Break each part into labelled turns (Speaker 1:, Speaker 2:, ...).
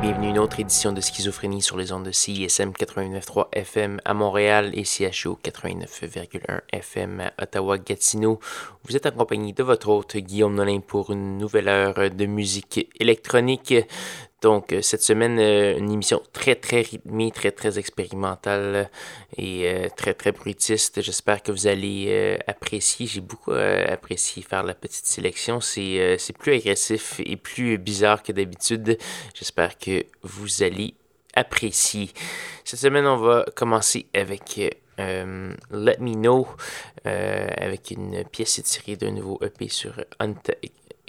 Speaker 1: bienvenue à une autre édition de Schizophrénie sur les ondes de CISM 89.3 FM à Montréal et CHO 89.1 FM à Ottawa-Gatineau. Vous êtes accompagné de votre hôte Guillaume Nolin pour une nouvelle heure de musique électronique. Donc, euh, cette semaine, euh, une émission très, très rythmée, très, très expérimentale et euh, très, très bruitiste. J'espère que vous allez apprécier. J'ai beaucoup apprécié faire la petite sélection. C'est plus agressif et plus bizarre que d'habitude. J'espère que vous allez apprécier. Cette semaine, on va commencer avec Let Me Know, avec une pièce tirée d'un nouveau EP sur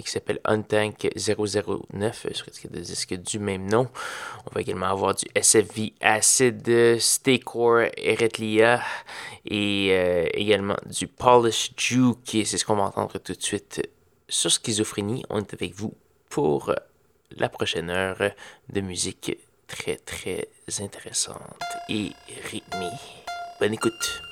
Speaker 1: qui s'appelle Untank 009 sur le disque du même nom. On va également avoir du SFV Acid, Staycore, Eretlia et euh, également du Polish Juke. C'est ce qu'on va entendre tout de suite sur Schizophrénie. On est avec vous pour la prochaine heure de musique très très intéressante et rythmée. Bonne écoute.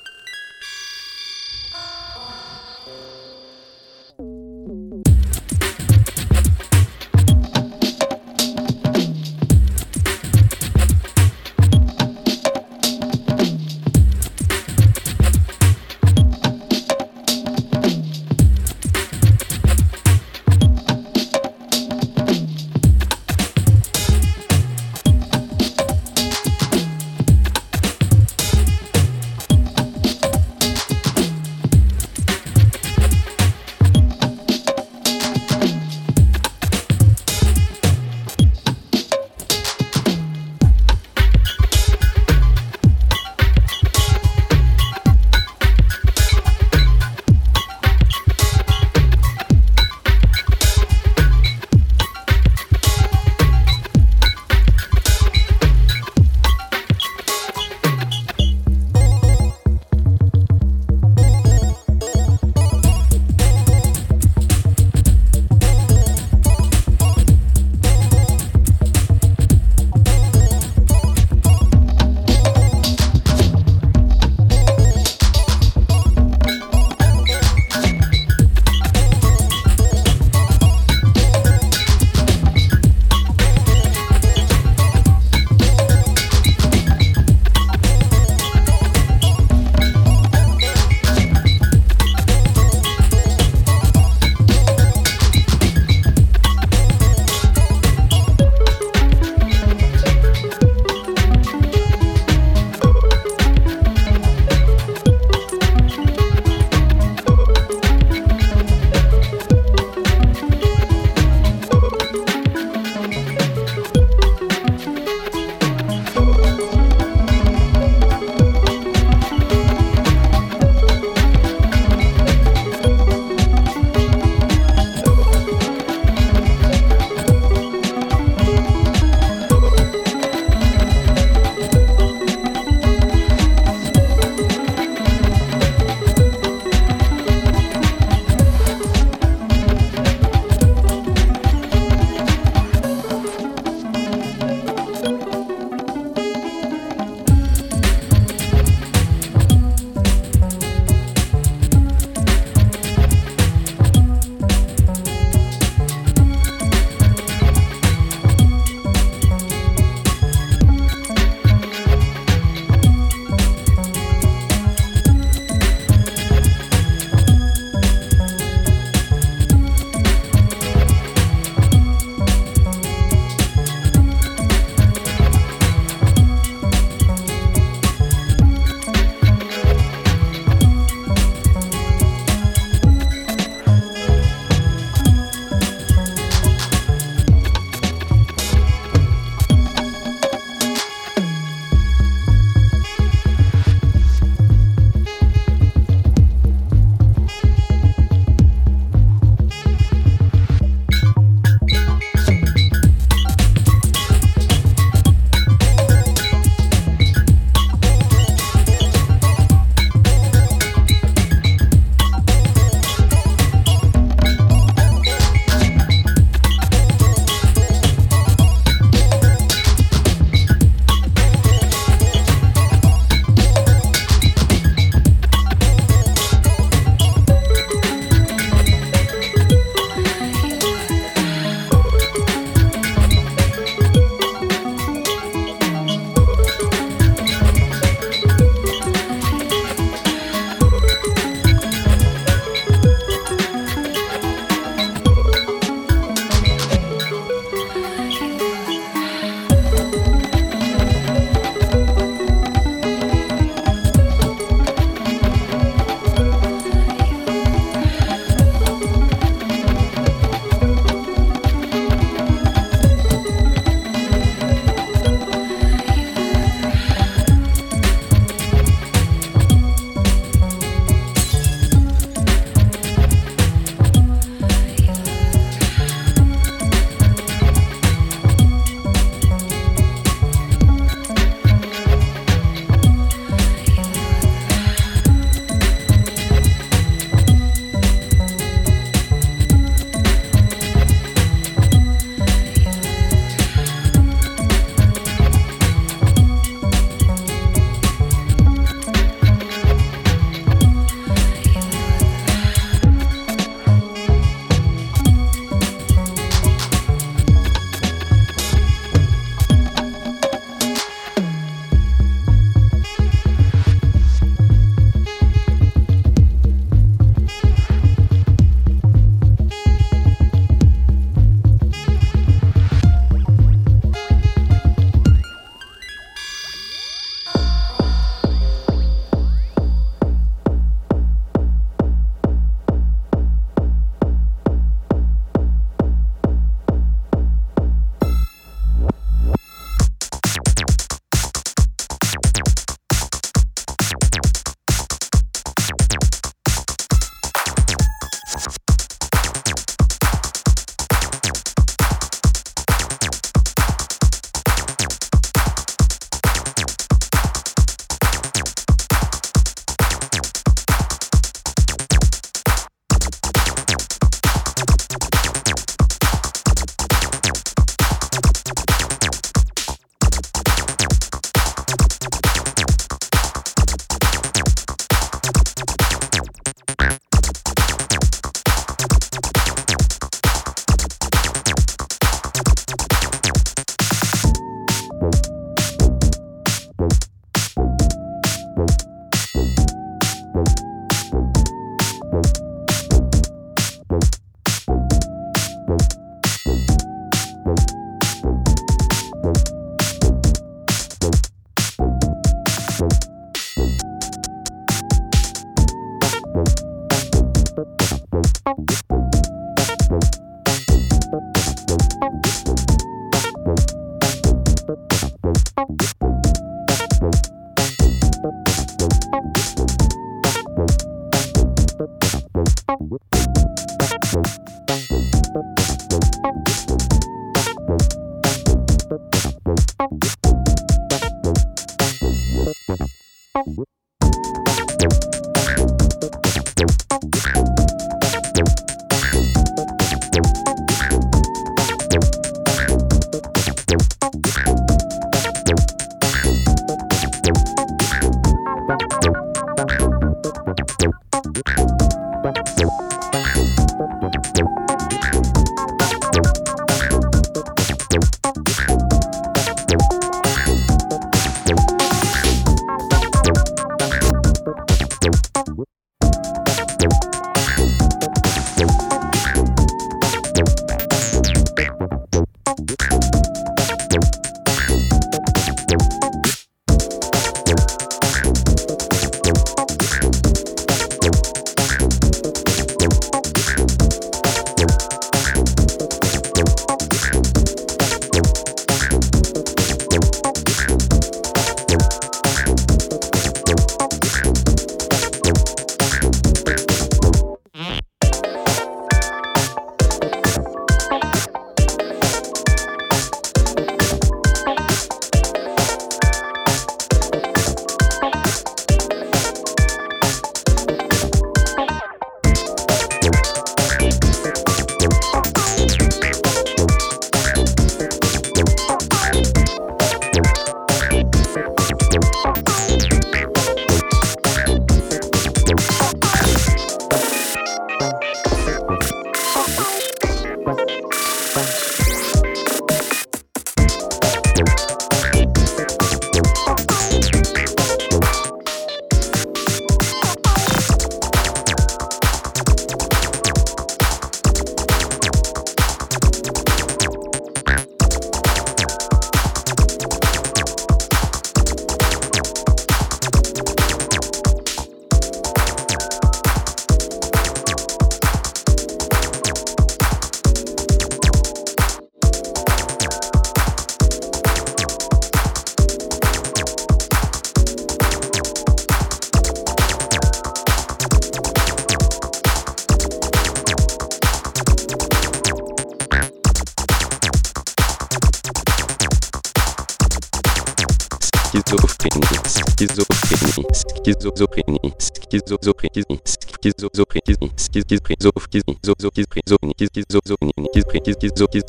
Speaker 1: Schizophrenie, Schizophrenie, Schizophrenie, Schizophrenie, Schizophrenie, Schizophrenie, Schizophrenie, Schizophrenie,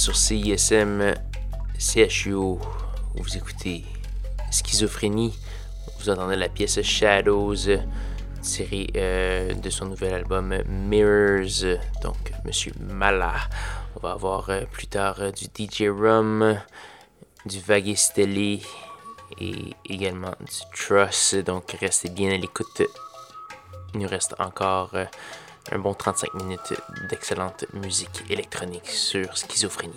Speaker 1: sur CISM CHU. Vous écoutez Schizophrénie. Vous entendez la pièce Shadows tirée euh, de son nouvel album Mirrors. Donc, Monsieur Mala. On va avoir euh, plus tard euh, du DJ Rum, du Vagistelli et également du Truss. Donc, restez bien à l'écoute. Il nous reste encore un bon 35 minutes d'excellente musique électronique sur schizophrénie.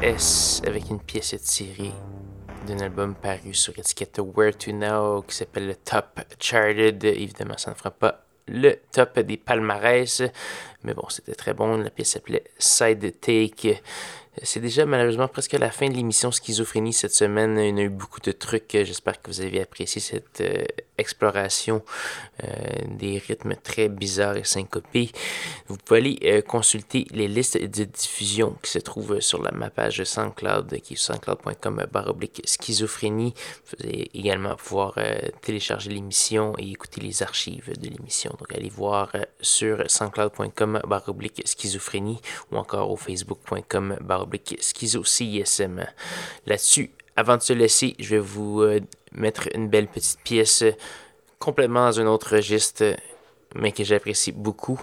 Speaker 1: Avec une pièce tirée d'un album paru sur étiquette Where to Now qui s'appelle le Top Charted. Évidemment, ça ne fera pas le top des palmarès, mais bon, c'était très bon. La pièce s'appelait Side Take. C'est déjà malheureusement presque la fin de l'émission Schizophrénie cette semaine. Il y a eu beaucoup de trucs. J'espère que vous avez apprécié cette euh, exploration euh, des rythmes très bizarres et syncopés. Vous pouvez aller euh, consulter les listes de diffusion qui se trouvent sur la, ma page SoundCloud qui est soundcloud.com baroblique schizophrénie. Vous allez également pouvoir télécharger l'émission et écouter les archives de l'émission. Donc allez voir sur soundcloud.com baroblique schizophrénie ou encore au facebook.com baroblique schizo CISM. Là-dessus, avant de se laisser, je vais vous euh, mettre une belle petite pièce complètement dans un autre registre, mais que j'apprécie beaucoup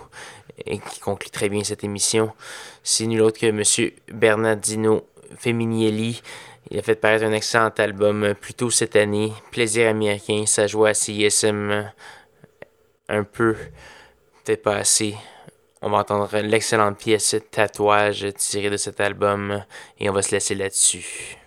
Speaker 1: et qui conclut très bien cette émission. C'est nul autre que M. Bernardino Feminielli. Il a fait paraître un excellent album plus tôt cette année, Plaisir américain. Ça joue à CISM un peu, peut-être pas assez. On va entendre l'excellente pièce Tatouage tirée de cet album et on va se laisser là-dessus.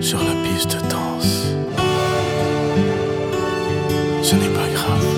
Speaker 2: sur la piste de danse Ce n'est pas grave.